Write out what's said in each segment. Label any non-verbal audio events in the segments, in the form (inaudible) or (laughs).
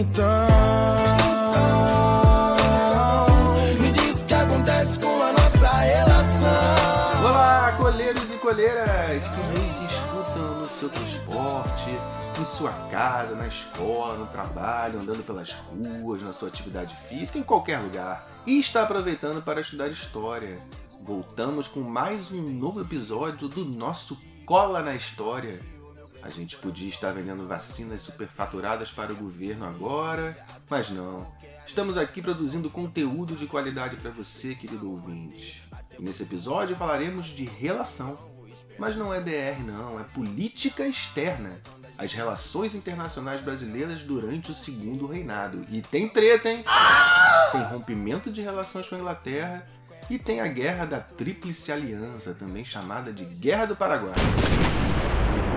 Então, me diz o que acontece com a nossa relação. Olá, coleiros e coleiras que nos escutam no seu transporte, em sua casa, na escola, no trabalho, andando pelas ruas, na sua atividade física, em qualquer lugar. E está aproveitando para estudar história. Voltamos com mais um novo episódio do nosso Cola na História. A gente podia estar vendendo vacinas superfaturadas para o governo agora, mas não. Estamos aqui produzindo conteúdo de qualidade para você, querido ouvinte. E nesse episódio falaremos de relação. Mas não é DR, não, é política externa. As relações internacionais brasileiras durante o segundo reinado. E tem treta, hein? Tem rompimento de relações com a Inglaterra e tem a Guerra da Tríplice Aliança, também chamada de Guerra do Paraguai.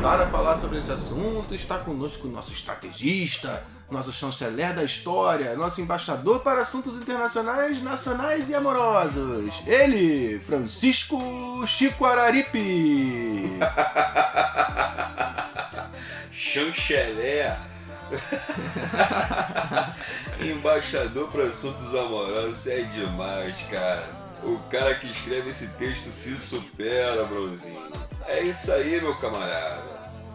Para falar sobre esse assunto, está conosco o nosso estrategista, nosso chanceler da história, nosso embaixador para assuntos internacionais, nacionais e amorosos. Ele, Francisco Chico Araripe. (laughs) Chanceler. (laughs) Embaixador para assuntos amorosos, é demais, cara. O cara que escreve esse texto se supera, brozinho. É isso aí, meu camarada.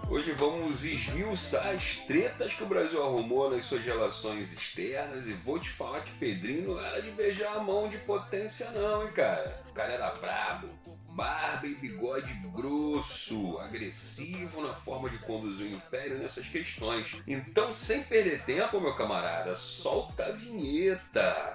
Hoje vamos esmiuçar as tretas que o Brasil arrumou nas suas relações externas e vou te falar que Pedrinho não era de beijar a mão de potência não, hein, cara. O cara era brabo, barba e bigode grosso, agressivo na forma de conduzir o império nessas questões. Então, sem perder tempo, meu camarada, solta a vinheta.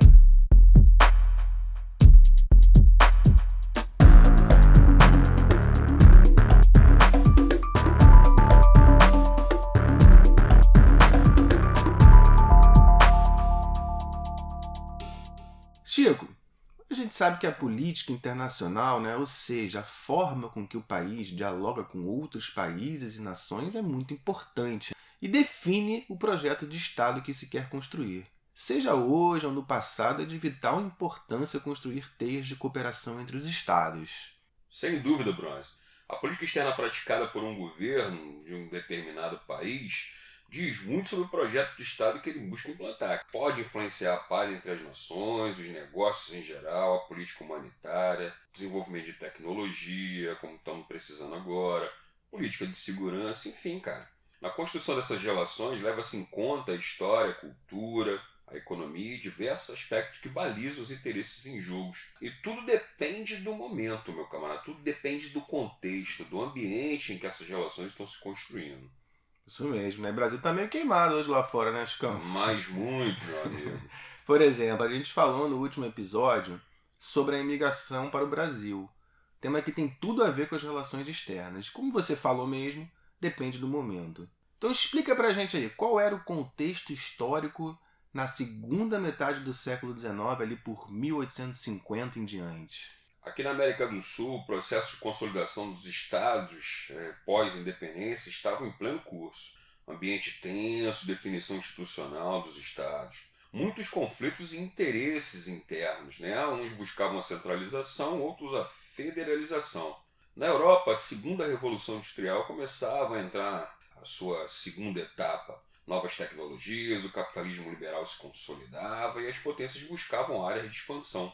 Sabe que a política internacional, né, ou seja, a forma com que o país dialoga com outros países e nações é muito importante e define o projeto de Estado que se quer construir. Seja hoje ou no passado, é de vital importância construir teias de cooperação entre os Estados. Sem dúvida, Bronze. A política externa praticada por um governo de um determinado país diz muito sobre o projeto de Estado que ele busca implantar. Pode influenciar a paz entre as nações, os negócios em geral, a política humanitária, desenvolvimento de tecnologia, como estamos precisando agora, política de segurança, enfim, cara. Na construção dessas relações, leva-se em conta a história, a cultura, a economia e diversos aspectos que balizam os interesses em jogos. E tudo depende do momento, meu camarada. Tudo depende do contexto, do ambiente em que essas relações estão se construindo. Isso mesmo, né? O Brasil tá meio queimado hoje lá fora, né, Chicão? Mas muito, meu amigo. (laughs) Por exemplo, a gente falou no último episódio sobre a imigração para o Brasil. Tema que tem tudo a ver com as relações externas. Como você falou mesmo, depende do momento. Então explica pra gente aí, qual era o contexto histórico na segunda metade do século XIX, ali por 1850 em diante? Aqui na América do Sul, o processo de consolidação dos estados é, pós-independência estava em pleno curso. Ambiente tenso, definição institucional dos estados. Muitos conflitos e interesses internos. Né? Uns buscavam a centralização, outros a federalização. Na Europa, a segunda revolução industrial começava a entrar a sua segunda etapa. Novas tecnologias, o capitalismo liberal se consolidava e as potências buscavam áreas de expansão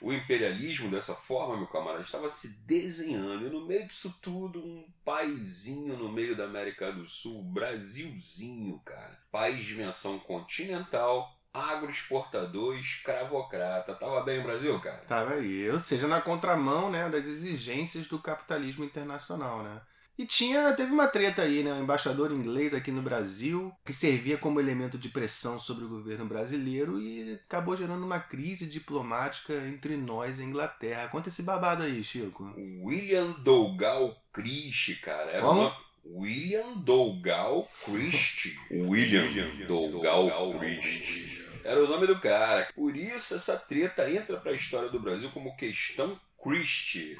o imperialismo dessa forma, meu camarada, estava se desenhando. E no meio disso tudo, um paizinho no meio da América do Sul, Brasilzinho, cara. País de dimensão continental, agroexportador, escravocrata. Tava bem o Brasil, cara? Tava aí. Ou seja, na contramão né, das exigências do capitalismo internacional, né? E tinha, teve uma treta aí, né? O embaixador inglês aqui no Brasil, que servia como elemento de pressão sobre o governo brasileiro e acabou gerando uma crise diplomática entre nós e a Inglaterra. Conta esse babado aí, Chico. William Dougal Christie, cara. Era Como? uma... William Dougal Christie. (laughs) William Dougal Christie. Era o nome do cara. Por isso essa treta entra pra história do Brasil como questão Christie.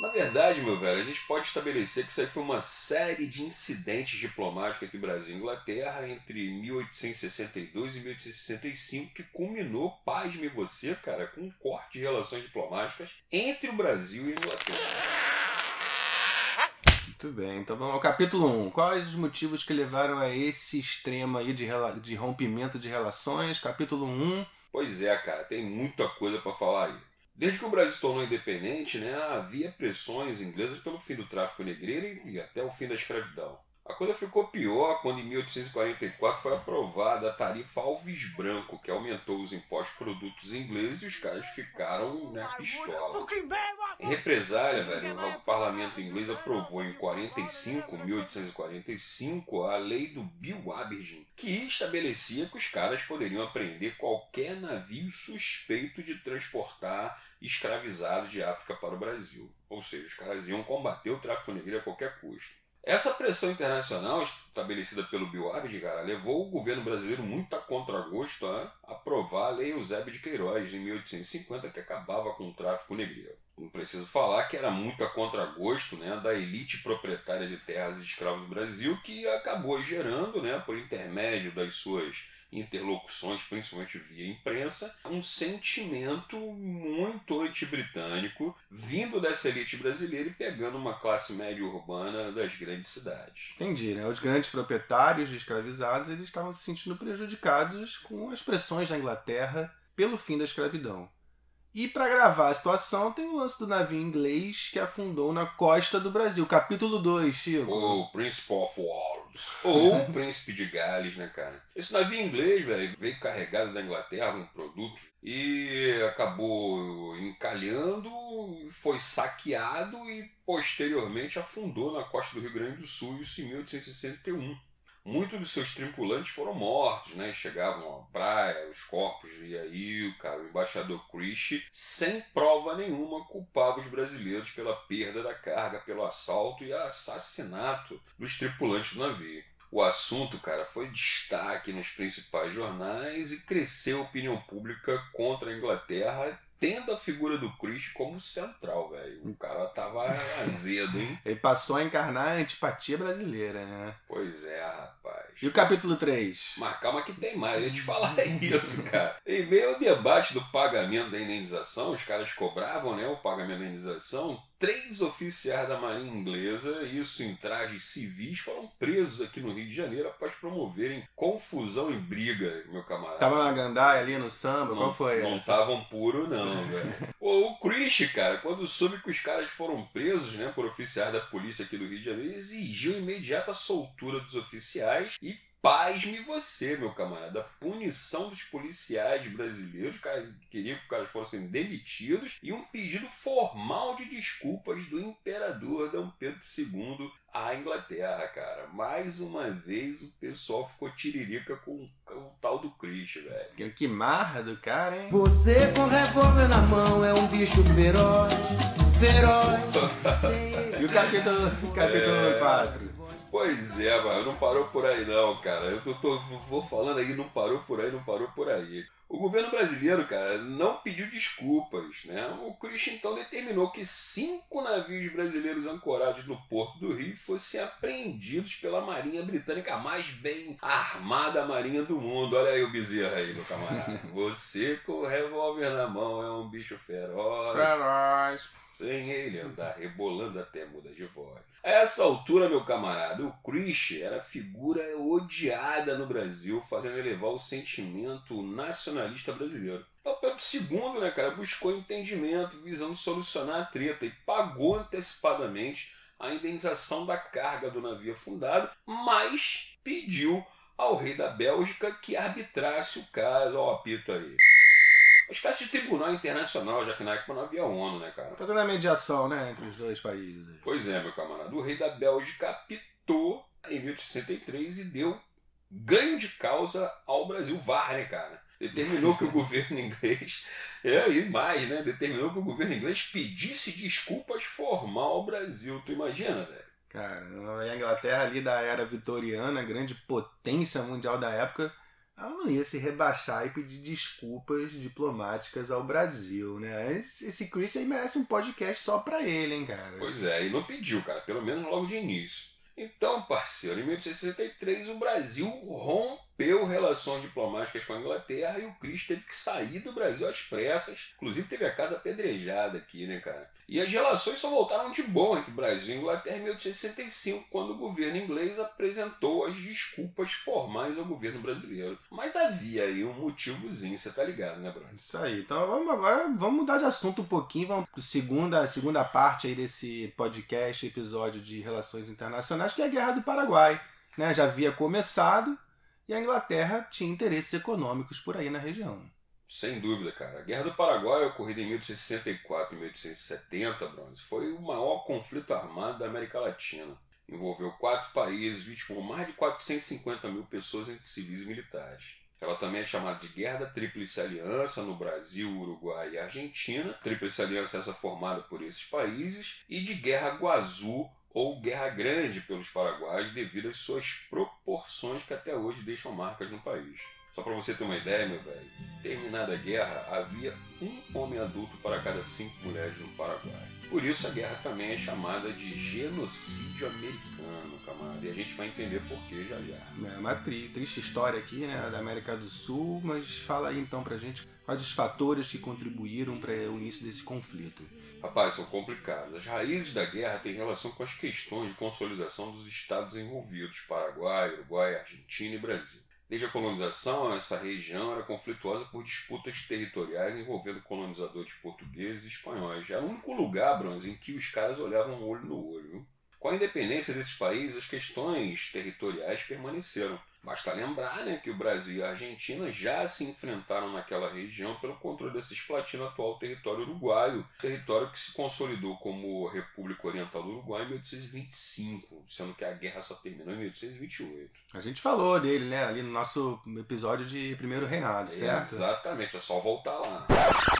Na verdade, meu velho, a gente pode estabelecer que isso aí foi uma série de incidentes diplomáticos entre Brasil e Inglaterra entre 1862 e 1865 que culminou, pasme você, cara, com um corte de relações diplomáticas entre o Brasil e a Inglaterra. Muito bem, então vamos ao capítulo 1. Quais os motivos que levaram a esse extremo aí de, de rompimento de relações? Capítulo 1. Pois é, cara, tem muita coisa pra falar aí. Desde que o Brasil se tornou independente, né, havia pressões inglesas pelo fim do tráfico negreiro e até o fim da escravidão. A coisa ficou pior quando, em 1844, foi aprovada a tarifa Alves Branco, que aumentou os impostos produtos ingleses e os caras ficaram né, pistola. Em represália, velho, o parlamento inglês aprovou em 45, 1845, a lei do Bill Aberdeen, que estabelecia que os caras poderiam apreender qualquer navio suspeito de transportar escravizados de África para o Brasil. Ou seja, os caras iam combater o tráfico negreiro a qualquer custo. Essa pressão internacional estabelecida pelo Bill cara, levou o governo brasileiro muito a contragosto a aprovar a Lei Eusébio de Queiroz, em 1850, que acabava com o tráfico negreiro. Não preciso falar que era muito a contragosto né, da elite proprietária de terras e escravos do Brasil, que acabou gerando, né, por intermédio das suas interlocuções, principalmente via imprensa, um sentimento muito anti-britânico vindo dessa elite brasileira e pegando uma classe média urbana das grandes cidades. Entendi, né? Os grandes proprietários de escravizados eles estavam se sentindo prejudicados com as pressões da Inglaterra pelo fim da escravidão. E para agravar a situação, tem o lance do navio inglês que afundou na costa do Brasil. Capítulo 2, Chico. O Príncipe of Wales. (laughs) Ou o Príncipe de Gales, né, cara? Esse navio inglês, velho, veio carregado da Inglaterra com produtos e acabou encalhando, foi saqueado e posteriormente afundou na costa do Rio Grande do Sul, isso em 1861. Muitos dos seus tripulantes foram mortos, né? Chegavam à praia, os corpos, e aí o cara, o embaixador Christie, sem prova nenhuma, culpava os brasileiros pela perda da carga, pelo assalto e assassinato dos tripulantes do navio. O assunto, cara, foi destaque nos principais jornais e cresceu a opinião pública contra a Inglaterra, tendo a figura do Christie como central, velho. O cara tava azedo, hein? (laughs) Ele passou a encarnar a antipatia brasileira, né? Pois é, rapaz. E o capítulo 3? Mas calma que tem mais, eu ia te falar (laughs) isso, cara. Em meio ao debate do pagamento da indenização, os caras cobravam né, o pagamento da indenização. Três oficiais da Marinha Inglesa, isso em trajes civis, foram presos aqui no Rio de Janeiro após promoverem confusão e briga, meu camarada. Tava na gandaia ali no samba? Qual foi Não estavam puro, não, velho. (laughs) o, o Chris, cara, quando soube que os caras foram presos, né, por oficiais da polícia aqui do Rio de Janeiro, exigiu imediata soltura dos oficiais e pasme você, meu camarada. A punição dos policiais brasileiros, cara, queria que os caras fossem demitidos e um pedido formal de desculpas do imperador Dom Pedro II à Inglaterra, cara. Mais uma vez o pessoal ficou tiririca com, com o tal do Chris, velho. Que, que marra do cara, hein? Você com revólver na mão é um bicho feroz, feroz. (laughs) E o capítulo, capítulo É. 4? Pois é, mas não parou por aí não, cara. Eu tô, vou falando aí, não parou por aí, não parou por aí. O governo brasileiro, cara, não pediu desculpas, né? O Christian então determinou que cinco navios brasileiros ancorados no Porto do Rio fossem apreendidos pela Marinha Britânica, a mais bem armada marinha do mundo. Olha aí o bezerro aí, meu camarada. (laughs) Você com o revólver na mão é um bicho feroz. Feroz. Sem ele andar rebolando até muda de voz. A essa altura, meu camarada, o Christie era figura odiada no Brasil, fazendo elevar o sentimento nacionalista brasileiro. O Pedro II, né, cara, buscou entendimento, visando solucionar a treta e pagou antecipadamente a indenização da carga do navio afundado, mas pediu ao rei da Bélgica que arbitrasse o caso. Ó, o apito aí. Uma espécie de tribunal internacional, já que na época não havia ONU, né, cara? Fazendo a mediação, né, entre os dois países. aí. Pois é, meu camarada. O rei da Bélgica apitou em 1863 e deu ganho de causa ao Brasil VAR, né, cara? Determinou que o governo (laughs) inglês, é, e mais, né? Determinou que o governo inglês pedisse desculpas formal ao Brasil. Tu imagina, velho? Cara, a Inglaterra ali da era vitoriana, grande potência mundial da época, ela não ia se rebaixar e pedir desculpas diplomáticas ao Brasil, né? Esse esse Chris aí merece um podcast só pra ele, hein, cara? Pois é, e não pediu, cara, pelo menos logo de início. Então, parceiro, em 1863 o Brasil rompe rompeu relações diplomáticas com a Inglaterra e o Cristo teve que sair do Brasil às pressas. Inclusive teve a casa apedrejada aqui, né, cara? E as relações só voltaram de bom entre Brasil e Inglaterra em 1865, quando o governo inglês apresentou as desculpas formais ao governo brasileiro. Mas havia aí um motivozinho, você tá ligado, né, Bruno? Isso aí. Então vamos agora, vamos mudar de assunto um pouquinho, vamos para segunda, segunda parte aí desse podcast, episódio de relações internacionais, que é a Guerra do Paraguai. Né? Já havia começado e a Inglaterra tinha interesses econômicos por aí na região. Sem dúvida, cara. A Guerra do Paraguai, ocorrida em 1864 e 1870, Bronze, foi o maior conflito armado da América Latina. Envolveu quatro países, vitimou mais de 450 mil pessoas entre civis e militares. Ela também é chamada de Guerra da Tríplice Aliança no Brasil, Uruguai e Argentina. Tríplice Aliança essa formada por esses países. E de Guerra Guazu ou Guerra Grande pelos paraguaios devido às suas proporções que até hoje deixam marcas no país. Só para você ter uma ideia, meu velho, terminada a guerra, havia um homem adulto para cada cinco mulheres no Paraguai. Por isso a guerra também é chamada de genocídio americano, camarada. E a gente vai entender por que já já. É uma tri triste história aqui, né, da América do Sul, mas fala aí então pra gente quais os fatores que contribuíram para o início desse conflito. Rapaz, são complicados. As raízes da guerra têm relação com as questões de consolidação dos estados envolvidos: Paraguai, Uruguai, Argentina e Brasil. Desde a colonização, essa região era conflituosa por disputas territoriais envolvendo colonizadores portugueses e espanhóis. Era o único lugar, Bronze, em que os caras olhavam olho no olho. Com a independência desses países, as questões territoriais permaneceram. Basta lembrar né, que o Brasil e a Argentina já se enfrentaram naquela região pelo controle da Cisplatina, atual território uruguaio, território que se consolidou como República Oriental do Uruguai em 1825, sendo que a guerra só terminou em 1828. A gente falou dele, né, ali no nosso episódio de Primeiro Reinado, certo? Exatamente, é só voltar lá.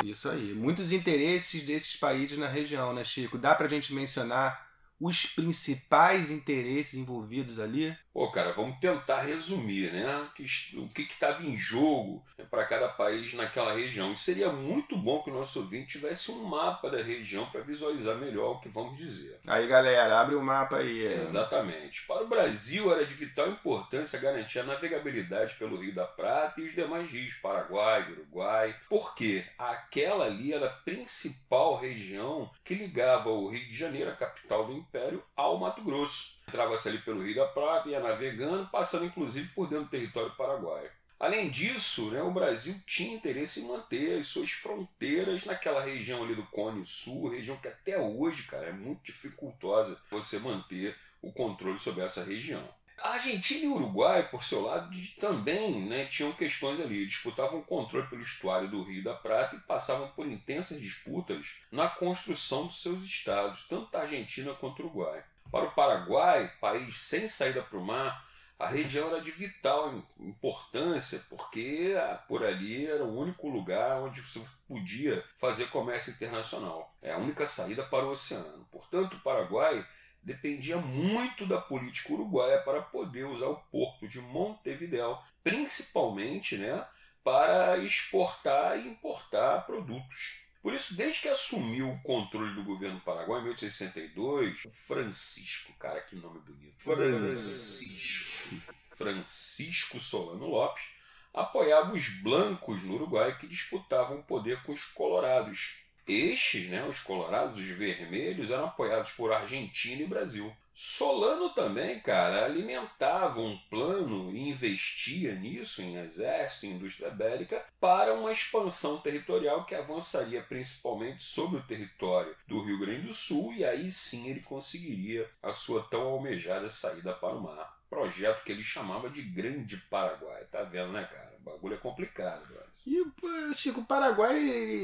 Isso aí. Muitos interesses desses países na região, né, Chico? Dá pra gente mencionar os principais interesses envolvidos ali? Pô, cara, vamos tentar resumir, né? O que estava em jogo né, para cada país naquela região. E seria muito bom que o nosso ouvinte tivesse um mapa da região para visualizar melhor o que vamos dizer. Aí, galera, abre o mapa aí. Exatamente. Para o Brasil, era de vital importância garantir a navegabilidade pelo Rio da Prata e os demais rios, Paraguai, Uruguai. Porque aquela ali era a principal região que ligava o Rio de Janeiro, a capital do Império, ao Mato Grosso. Entrava-se ali pelo Rio da Prata, ia navegando, passando inclusive por dentro do território paraguaio. Além disso, né, o Brasil tinha interesse em manter as suas fronteiras naquela região ali do Cone Sul, região que até hoje, cara, é muito dificultosa você manter o controle sobre essa região. A Argentina e o Uruguai, por seu lado, também né, tinham questões ali, disputavam o controle pelo estuário do Rio da Prata e passavam por intensas disputas na construção dos seus estados, tanto a Argentina quanto o Uruguai. Para o Paraguai, país sem saída para o mar, a região era de vital importância, porque por ali era o único lugar onde você podia fazer comércio internacional. É a única saída para o oceano. Portanto, o Paraguai dependia muito da política uruguaia para poder usar o porto de Montevideo, principalmente né, para exportar e importar produtos. Por isso, desde que assumiu o controle do governo paraguai em 1862, Francisco, cara, que nome bonito. Francisco. Francisco Solano Lopes apoiava os blancos no Uruguai que disputavam o poder com os colorados. Estes, né, os colorados, os vermelhos, eram apoiados por Argentina e Brasil. Solano também, cara, alimentava um plano e investia nisso, em exército, em indústria bélica, para uma expansão territorial que avançaria principalmente sobre o território do Rio Grande do Sul, e aí sim ele conseguiria a sua tão almejada saída para o mar. Projeto que ele chamava de Grande Paraguai. Tá vendo, né, cara? O bagulho é complicado, velho. E, Chico, o Paraguai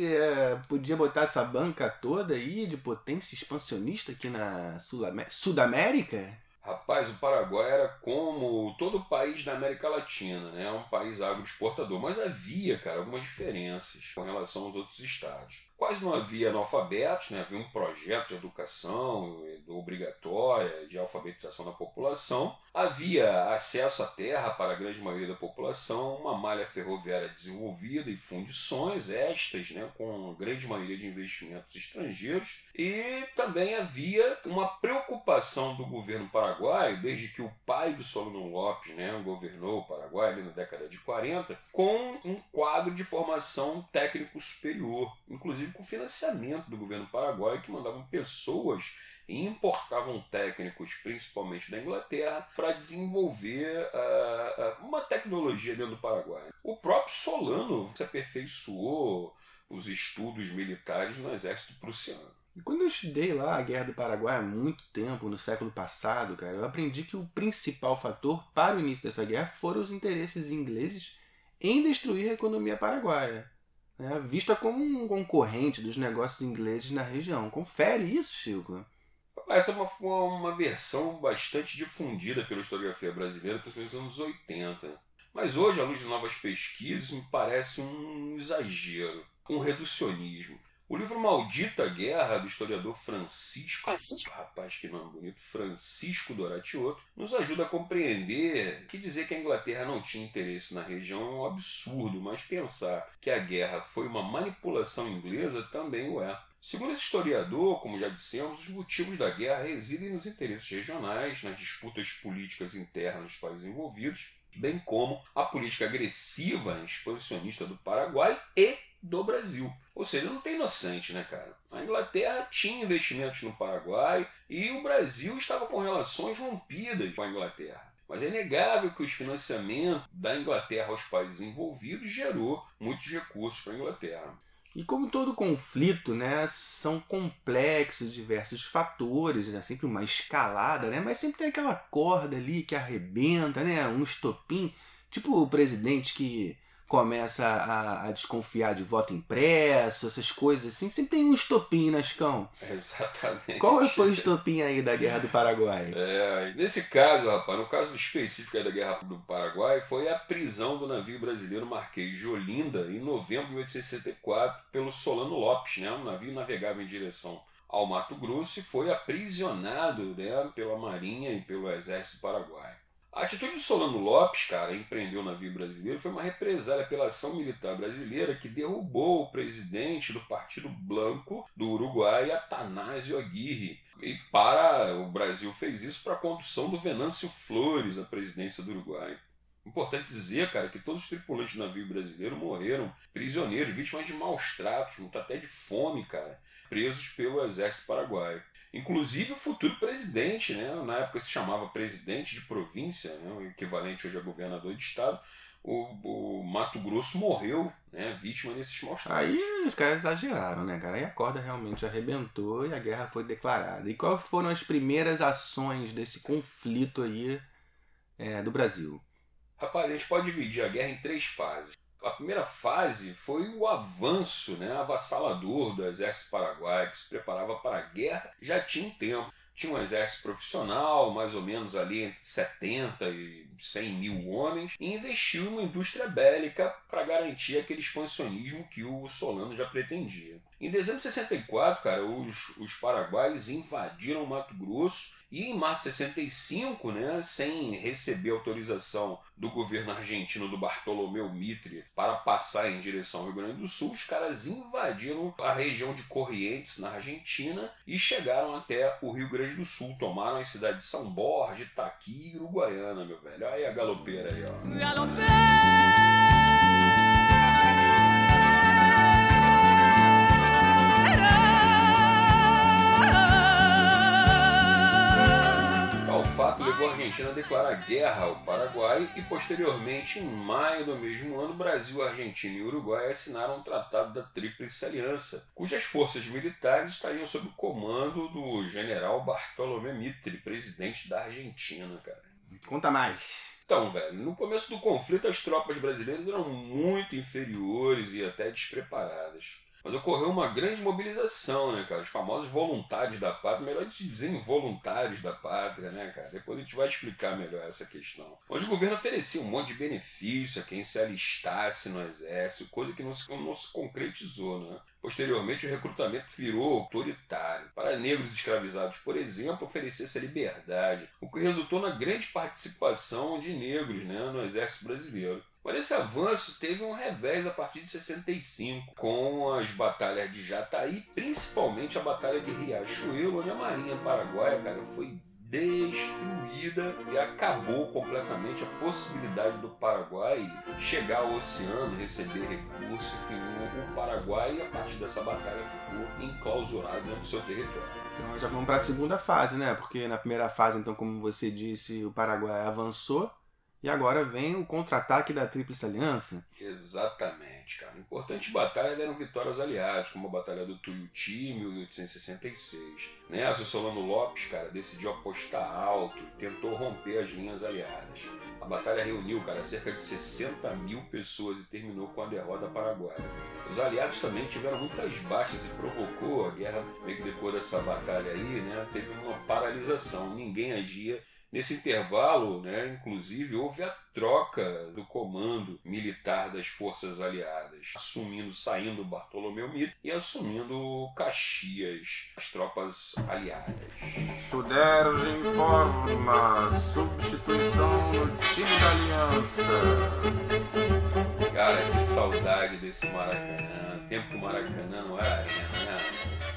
é, podia botar essa banca toda aí de potência expansionista aqui na Sudamérica? Rapaz, o Paraguai era como todo o país da América Latina, né? Um país agroexportador. Mas havia, cara, algumas diferenças com relação aos outros estados. Quase não havia analfabetos, né? havia um projeto de educação obrigatória, de alfabetização da população. Havia acesso à terra para a grande maioria da população, uma malha ferroviária desenvolvida e fundições estas, né? com grande maioria de investimentos estrangeiros. E também havia uma preocupação do governo paraguaio, desde que o pai do Solano Lopes né, governou o Paraguai na década de 40, com um quadro de formação técnico superior, inclusive com financiamento do governo paraguaio, que mandavam pessoas e importavam técnicos, principalmente da Inglaterra, para desenvolver uh, uma tecnologia dentro do Paraguai. O próprio Solano se aperfeiçoou os estudos militares no exército prussiano. E quando eu estudei lá a Guerra do Paraguai há muito tempo, no século passado, cara, eu aprendi que o principal fator para o início dessa guerra foram os interesses ingleses em destruir a economia paraguaia, né, vista como um concorrente dos negócios ingleses na região. Confere isso, Chico. Essa é uma, uma versão bastante difundida pela historiografia brasileira, principalmente nos anos 80. Mas hoje, à luz de novas pesquisas, me parece um exagero, um reducionismo. O livro Maldita Guerra, do historiador Francisco, Francisco. rapaz que nome bonito, Francisco Doratioto, nos ajuda a compreender que dizer que a Inglaterra não tinha interesse na região é um absurdo, mas pensar que a guerra foi uma manipulação inglesa também o é. Segundo esse historiador, como já dissemos, os motivos da guerra residem nos interesses regionais, nas disputas políticas internas dos países envolvidos, bem como a política agressiva e expansionista do Paraguai e do Brasil. Ou seja, não tem inocente, né, cara? A Inglaterra tinha investimentos no Paraguai e o Brasil estava com relações rompidas com a Inglaterra. Mas é inegável que os financiamentos da Inglaterra aos países envolvidos gerou muitos recursos para a Inglaterra. E como todo conflito, né, são complexos diversos fatores, né, sempre uma escalada, né, mas sempre tem aquela corda ali que arrebenta, né, um estopim, tipo o presidente que começa a, a, desconfiar de voto impresso, essas coisas assim, sempre tem um estopim, né, Chicão? (laughs) Exatamente. Qual foi o estopim aí da Guerra do Paraguai? É, nesse caso, rapaz, no caso específico da Guerra do Paraguai, foi a prisão do navio brasileiro Marquês de Olinda em novembro de 1864 pelo Solano Lopes, né? Um navio navegava em direção ao Mato Grosso e foi aprisionado né, pela Marinha e pelo Exército Paraguai. A atitude de Solano Lopes, cara, empreendeu o navio brasileiro, foi uma represália pela ação militar brasileira que derrubou o presidente do Partido Blanco do Uruguai, Atanásio Aguirre. E para o Brasil fez isso para a condução do Venâncio Flores à presidência do Uruguai. Importante dizer, cara, que todos os tripulantes do navio brasileiro morreram prisioneiros, vítimas de maus tratos, até de fome, cara, presos pelo exército paraguaio. Inclusive o futuro presidente, né? na época se chamava presidente de província, né? o equivalente hoje a governador de estado, o, o Mato Grosso morreu, né? vítima desses maus tratos. Aí os caras exageraram, né, cara? Aí a corda realmente arrebentou e a guerra foi declarada. E quais foram as primeiras ações desse conflito aí é, do Brasil? Rapaz, a gente pode dividir a guerra em três fases a primeira fase foi o avanço né, avassalador do exército paraguaio, que se preparava para a guerra já tinha um tempo. Tinha um exército profissional, mais ou menos ali entre 70 e 100 mil homens, e investiu numa indústria bélica para garantir aquele expansionismo que o Solano já pretendia. Em dezembro de 64, cara, os, os paraguaios invadiram Mato Grosso e em março de 65, né, sem receber autorização do governo argentino do Bartolomeu Mitre para passar em direção ao Rio Grande do Sul, os caras invadiram a região de Corrientes, na Argentina, e chegaram até o Rio Grande do Sul. Tomaram as cidades de São Borja, Itaqui e Uruguaiana, meu velho. Olha aí a galopeira aí, ó. Galopeira! Fato levou a Argentina a declarar guerra ao Paraguai e, posteriormente, em maio do mesmo ano, Brasil, Argentina e Uruguai assinaram o Tratado da Tríplice Aliança, cujas forças militares estariam sob o comando do general Bartolomé Mitre, presidente da Argentina, cara. Conta mais. Então, velho, no começo do conflito as tropas brasileiras eram muito inferiores e até despreparadas. Mas ocorreu uma grande mobilização, né, cara? Os famosos voluntários da pátria, melhor se dizer involuntários da pátria, né, cara? Depois a gente vai explicar melhor essa questão. Onde o governo oferecia um monte de benefício a quem se alistasse no exército, coisa que não se, não se concretizou, né? Posteriormente, o recrutamento virou autoritário. Para negros escravizados, por exemplo, oferecer-se a liberdade, o que resultou na grande participação de negros né, no exército brasileiro. Mas esse avanço teve um revés a partir de 65, com as batalhas de Jataí, principalmente a batalha de Riachuelo, onde a Marinha Paraguaia, cara, foi destruída e acabou completamente a possibilidade do Paraguai chegar ao oceano, receber recursos, enfim, o Paraguai a partir dessa batalha ficou enclausurado dentro do seu território. Então já vamos para a segunda fase, né? Porque na primeira fase, então, como você disse, o Paraguai avançou e agora vem o contra-ataque da Tríplice Aliança. Exatamente, cara. Importantes batalhas deram vitórias aliadas, como a Batalha do Tuiuti, em 1866. Nessa, Solano Lopes, cara, decidiu apostar alto e tentou romper as linhas aliadas. A batalha reuniu, cara, cerca de 60 mil pessoas e terminou com a derrota paraguaia. Os aliados também tiveram muitas baixas e provocou a guerra, meio que depois dessa batalha aí, né, teve uma paralisação. Ninguém agia Nesse intervalo, né, inclusive, houve a troca do comando militar das forças aliadas, assumindo, saindo Bartolomeu Mito e assumindo Caxias, as tropas aliadas. Suderge informa substituição no time da aliança. Cara, que saudade desse Maracanã. Tempo que o Maracanã não era arena, né?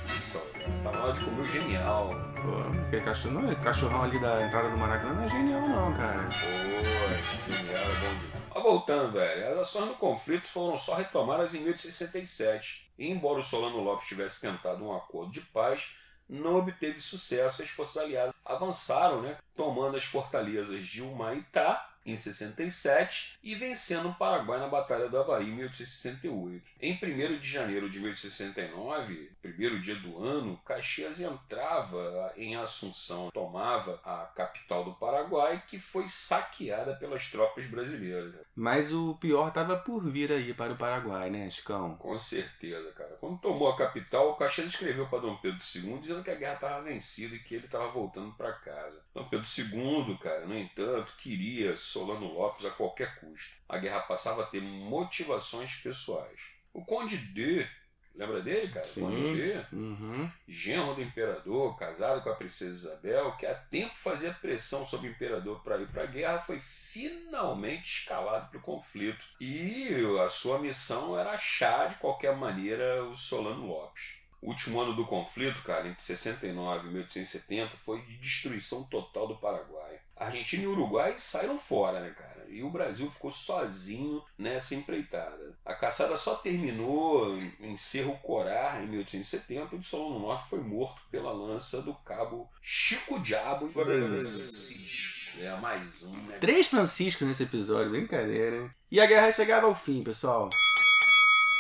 Tá na hora de comer o genial. Pô, aquele cachorro, não, cachorrão ali da entrada do Maracanã não é genial não, cara. Pô, genial, é bom demais. Mas voltando, velho, as ações no conflito foram só retomadas em 1867. E embora o Solano Lopes tivesse tentado um acordo de paz, não obteve sucesso. As forças aliadas avançaram, né, tomando as fortalezas de Humaitá em 67 e vencendo o Paraguai na Batalha do Havaí em 1868. Em 1 de janeiro de 1869, primeiro dia do ano, Caxias entrava em Assunção, tomava a capital do Paraguai, que foi saqueada pelas tropas brasileiras. Mas o pior estava por vir aí para o Paraguai, né, Chicão? Com certeza, cara. Quando tomou a capital, Caxias escreveu para Dom Pedro II dizendo que a guerra estava vencida e que ele estava voltando para casa. Dom Pedro II, cara, no entanto, queria Solano Lopes a qualquer custo. A guerra passava a ter motivações pessoais. O Conde D, lembra dele, cara? Sim. Conde D, Uhum. genro do imperador, casado com a princesa Isabel, que há tempo fazia pressão sobre o imperador para ir para a guerra, foi finalmente escalado para o conflito. E a sua missão era achar de qualquer maneira o Solano Lopes. O último ano do conflito, cara, entre 69 e 1870, foi de destruição total do Paraguai. A Argentina e o Uruguai saíram fora, né, cara? E o Brasil ficou sozinho nessa empreitada. A caçada só terminou em Cerro Corá, em 1870, onde Solano Norte foi morto pela lança do cabo Chico Diabo Francisco. É mais um, né? Três Franciscos nesse episódio, brincadeira? E a guerra chegava ao fim, pessoal.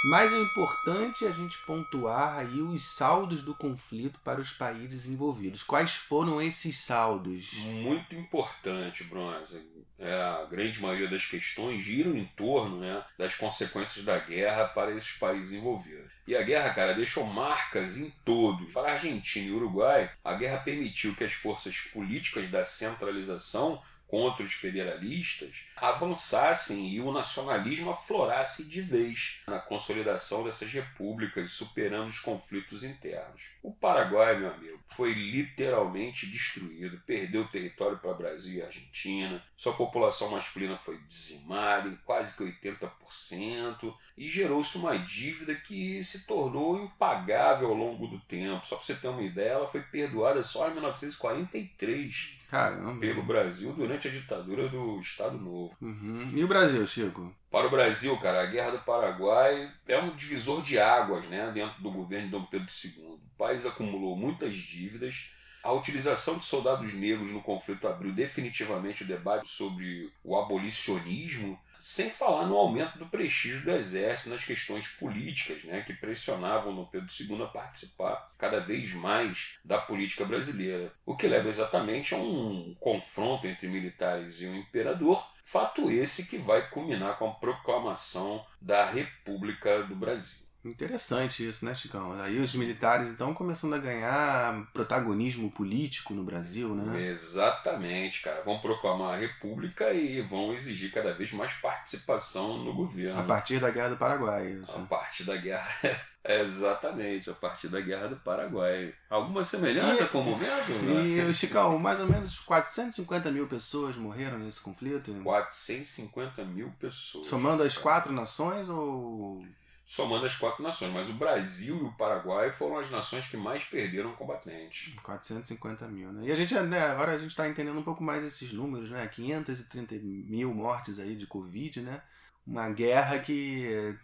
Mas é importante a gente pontuar aí os saldos do conflito para os países envolvidos. Quais foram esses saldos? Muito importante, Bronze. É, a grande maioria das questões giram em torno né, das consequências da guerra para esses países envolvidos. E a guerra, cara, deixou marcas em todos. Para a Argentina e Uruguai, a guerra permitiu que as forças políticas da centralização contra os federalistas avançassem e o nacionalismo aflorasse de vez na consolidação dessas repúblicas, superando os conflitos internos. O Paraguai, meu amigo, foi literalmente destruído, perdeu território para Brasil e Argentina, sua população masculina foi dizimada em quase que 80% e gerou-se uma dívida que se tornou impagável ao longo do tempo. Só para você ter uma ideia, ela foi perdoada só em 1943 Caramba. pelo Brasil durante a ditadura do Estado Novo. Uhum. E o Brasil, Chico? Para o Brasil, cara, a Guerra do Paraguai é um divisor de águas né, dentro do governo de Dom Pedro II. O país acumulou muitas dívidas. A utilização de soldados negros no conflito abriu definitivamente o debate sobre o abolicionismo, sem falar no aumento do prestígio do exército nas questões políticas, né, que pressionavam Dom Pedro II a participar cada vez mais da política brasileira, o que leva exatamente a um confronto entre militares e o imperador, fato esse que vai culminar com a proclamação da República do Brasil. Interessante isso, né, Chicão? Aí os militares, então, começando a ganhar protagonismo político no Brasil, né? Exatamente, cara. Vão proclamar a república e vão exigir cada vez mais participação no governo. A partir da Guerra do Paraguai, isso. A partir da guerra. (laughs) Exatamente, a partir da Guerra do Paraguai. Alguma semelhança E- com o momento? (laughs) E, Chicão, mais ou menos 450 mil pessoas morreram nesse conflito? 450 mil pessoas. Somando as cara. quatro nações ou. Somando as quatro nações. Mas o Brasil e o Paraguai foram as nações que mais perderam combatentes. 450 mil, né? E a gente, né, agora a gente tá entendendo um pouco mais esses números, né? 530 mil mortes aí de Covid, né? Uma guerra que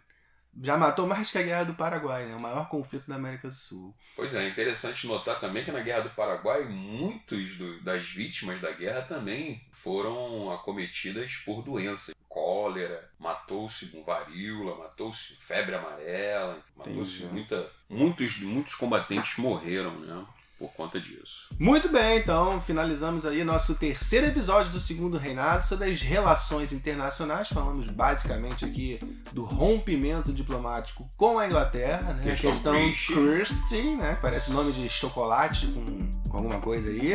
já matou mais que a Guerra do Paraguai, né? O maior conflito da América do Sul. Pois é, é interessante notar também que na Guerra do Paraguai, muitos do- das vítimas da guerra também foram acometidas por doenças. Cólera, matou-se com varíola, matou-se febre amarela, matou-se muita. Muitos, muitos combatentes morreram, né? Por conta disso. Muito bem, então finalizamos aí nosso terceiro episódio do Segundo Reinado sobre as relações internacionais. Falamos basicamente aqui do rompimento diplomático com a Inglaterra, né? Questão a questão Christie. Christie, né? Parece nome de chocolate com, com alguma coisa aí.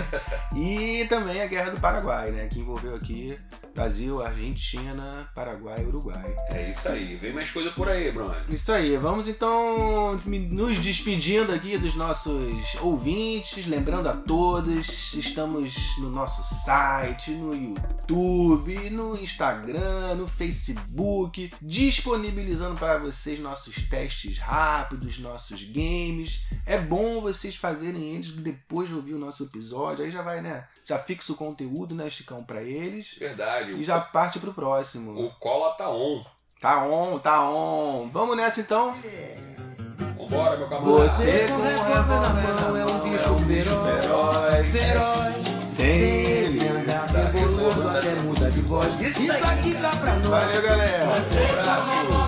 (laughs) e também a Guerra do Paraguai, né? Que envolveu aqui Brasil, Argentina, Paraguai e Uruguai. É isso aí. Vem mais coisa por aí, Bruno. Isso aí, vamos então nos despedindo aqui dos nossos ouvintes, lembrando a todos, estamos no nosso site, no YouTube, no Instagram, no Facebook, disponibilizando para vocês nossos testes rápidos, nossos games. É bom vocês fazerem eles depois de ouvir o nosso episódio, aí já vai, né? Já fixa o conteúdo, né, Chicão, para eles Verdade. e já parte pro próximo. O cola tá on. Tá on, tá on. Vamos nessa então? Vambora, meu camarada. Você com um revólver na mão é um bicho feroz. Feroz. Sem ele. Anda reboloso até muda de voz. Isso aqui dá pra nós. Valeu, galera. Você